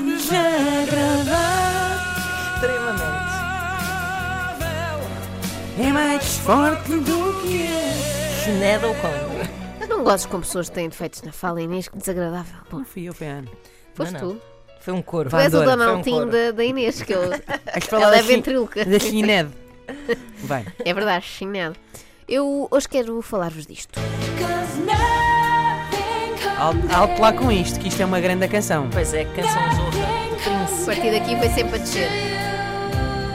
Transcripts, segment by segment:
desagradável Extremamente. é mais forte do que é. Sinead O'Connor. Não gozes com pessoas que têm defeitos na fala, Inês, que desagradável. Bom, Não fui eu, Ana. foste Não, não. tu. Foi um coro. Tu és o Donaldinho foi um da, da Inês, que eu, ela é ventríloca. da Chined. Vai. É verdade, chinelo. Eu hoje quero falar-vos disto. Alto, alto lá com isto, que isto é uma grande canção. Pois é, canção zorra. A partir daqui foi sempre a descer.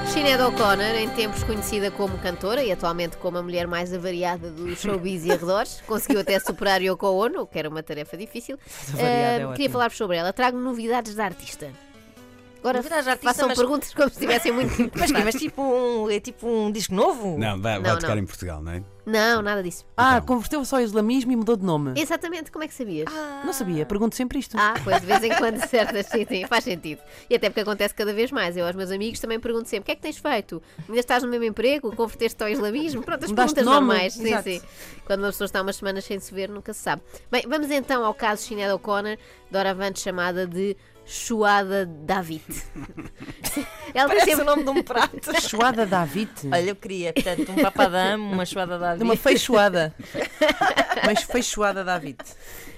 Sinead O'Connor, em tempos conhecida como cantora e atualmente como a mulher mais avariada do showbiz e arredores, conseguiu até superar Yoko Ono, o que era uma tarefa difícil. É queria falar-vos sobre ela. Trago novidades da artista. Agora da artista, façam mas- perguntas como se estivessem muito Mas, que, mas tipo um, é tipo um disco novo? Não, vai, Não, vai tocar não. em Portugal, não é? Não, nada disso. Ah, Então. converteu-se ao islamismo e mudou de nome. Exatamente, como é que sabias? Não sabia, pergunto sempre isto. Ah, pois de vez em quando certas sim, sim, faz sentido. E até porque acontece cada vez mais. Eu aos meus amigos também pergunto sempre: o que é que tens feito? Ainda estás no mesmo emprego? Converteste ao islamismo? Pronto, as Mudaste perguntas normais. Sim, Exato. sim. Quando uma pessoa está umas semanas sem se ver, nunca se sabe. Bem, vamos então ao caso Sinead O'Connor, doravante chamada de Chuada David. Ela Parece sempre o nome de um prato. Choada David. Olha, eu queria, portanto, um papadame, uma chuada da De uma feijoada. Mas feijoada David.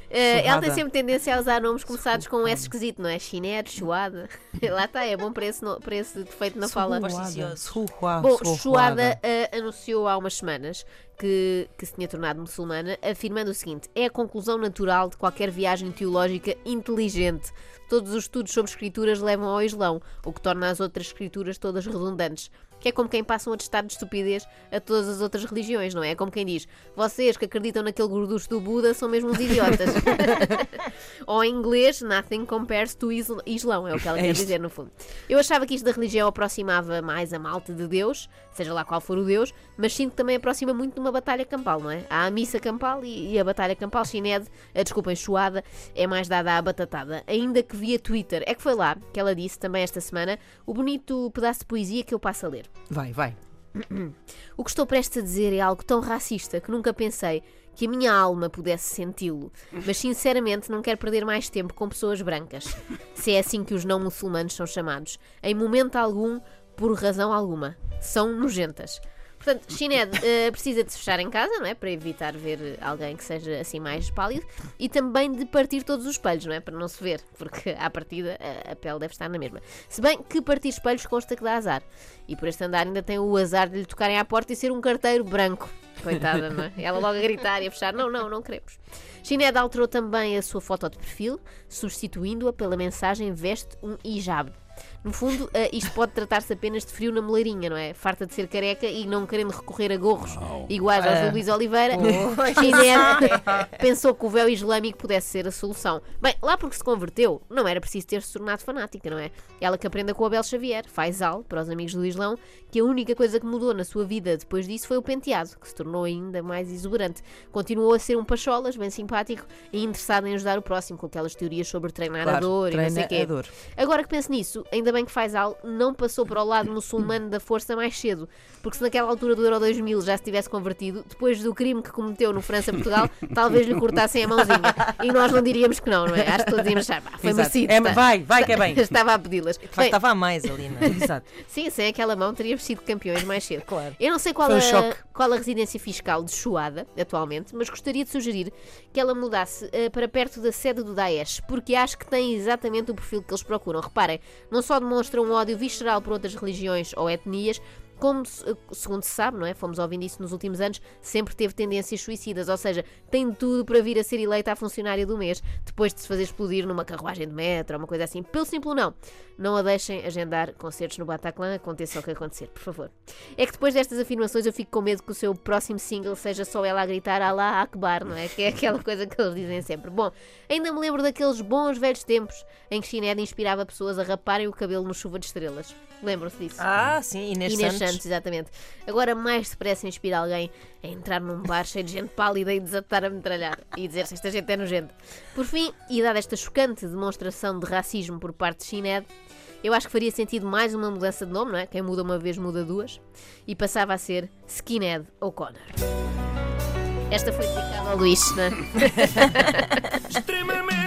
Eh, ela tem sempre tendência a usar nomes começados com um S esquisito, não é? Chined, chuada. Lá está, é bom para esse, no- para esse defeito na fala. Supersticioso. Suhuá, Bom. Chuada eh, anunciou há umas semanas que, que se tinha tornado muçulmana, afirmando o seguinte: é a conclusão natural de qualquer viagem teológica inteligente. Todos os estudos sobre escrituras levam ao Islão, o que torna as outras escrituras todas redundantes. Que é como quem passa um atestado de estupidez a todas as outras religiões, não é? É como quem diz: vocês que acreditam naquele gorducho do Buda são mesmo uns idiotas. Ou em inglês, nothing compares to Isl- Islão, é o que ela É quer isto. dizer no fundo. Eu achava que isto da religião aproximava mais a malta de Deus, seja lá qual for o Deus, mas sinto que também aproxima muito de uma batalha campal, não é? Há a missa campal e, e a batalha campal chinede, a desculpa enxoada, é mais dada à batatada. Ainda que via Twitter, é que foi lá que ela disse também esta semana o bonito pedaço de poesia que eu passo a ler. Vai, vai. O que estou prestes a dizer é algo tão racista que nunca pensei que a minha alma pudesse senti-lo. Mas sinceramente não quero perder mais tempo com pessoas brancas. Se é assim que os não muçulmanos são chamados. Em momento algum, por razão alguma. São nojentas. Portanto, Chined eh, precisa de se fechar em casa, não é? Para evitar ver alguém que seja assim mais pálido e também de partir todos os espelhos, não é? Para não se ver, porque à partida a, a pele deve estar na mesma. Se bem que partir espelhos consta que dá azar. E por este andar ainda tem o azar de lhe tocarem à porta e ser um carteiro branco. Coitada, não é? Ela logo a gritar e a fechar: não, não, não queremos. Chined alterou também a sua foto de perfil, substituindo-a pela mensagem veste um hijab. No fundo, eh, isto pode tratar-se apenas de frio na moleirinha, não é? Farta de ser careca e não querendo recorrer a gorros iguais aos do Luís Oliveira, Chined pensou que o véu islâmico pudesse ser a solução. Bem, lá porque se converteu, não era preciso ter se tornado fanática, não é? Ela que aprenda com o Abel Xavier, Faisal, para os amigos do Islão, que a única coisa que mudou na sua vida depois disso foi o penteado, que se tornou ainda mais exuberante. Continuou a ser um pacholas, bem simpático e interessado em ajudar o próximo, com aquelas teorias sobre treinar a Claro, dor e não sei treina quê. a dor. Agora que penso nisso, ainda bem que Faisal não passou para o lado muçulmano da força mais cedo, porque se naquela altura do Euro 2000 já se tivesse convertido, depois do crime que cometeu no França-Portugal, talvez lhe cortassem a mãozinha. E nós não diríamos que não, não é? Acho que todos íamos achar, "Pá, foi Exato. merecido. É, está." vai, vai que é bem. Estava a pedi-las. Estava a mais ali, não é? Exato. Sim, sem aquela mão teríamos sido campeões mais cedo. Claro. Eu não sei qual, um a, choque. qual a residência fiscal de Chuada, atualmente, mas gostaria de sugerir que ela mudasse eh, para perto da sede do Daesh, porque acho que tem exatamente o perfil que eles procuram. Reparem, não só demonstra um ódio visceral por outras religiões ou etnias, como, eh, segundo se sabe, não é? Fomos ouvindo isso nos últimos anos, sempre teve tendências suicidas, ou seja, tem tudo para vir a ser eleita a funcionária do mês, depois de se fazer explodir numa carruagem de metro ou uma coisa assim. Pelo simples não. Não a deixem agendar concertos no Bataclan, aconteça o que acontecer, por favor. É que depois destas afirmações eu fico com medo que o seu próximo single seja só ela a gritar Allah Akbar, não é? Que é aquela coisa que eles dizem sempre. Bom, ainda me lembro daqueles bons velhos tempos em que Chined inspirava pessoas a raparem o cabelo no chuva de estrelas. Lembram-se disso? Ah, sim, Inês, Inês Santos. Santos, exatamente. Agora, mais depressa inspira alguém a entrar num bar cheio de gente pálida e desatar a metralhar e dizer se esta gente é nojenta. Por fim, e dada esta chocante demonstração de racismo por parte de Chined, eu acho que faria sentido mais uma mudança de nome, não é? Quem muda uma vez muda duas. E passava a ser Skinhead O'Connor. Esta foi dedicada ao Luís, não é? extremamente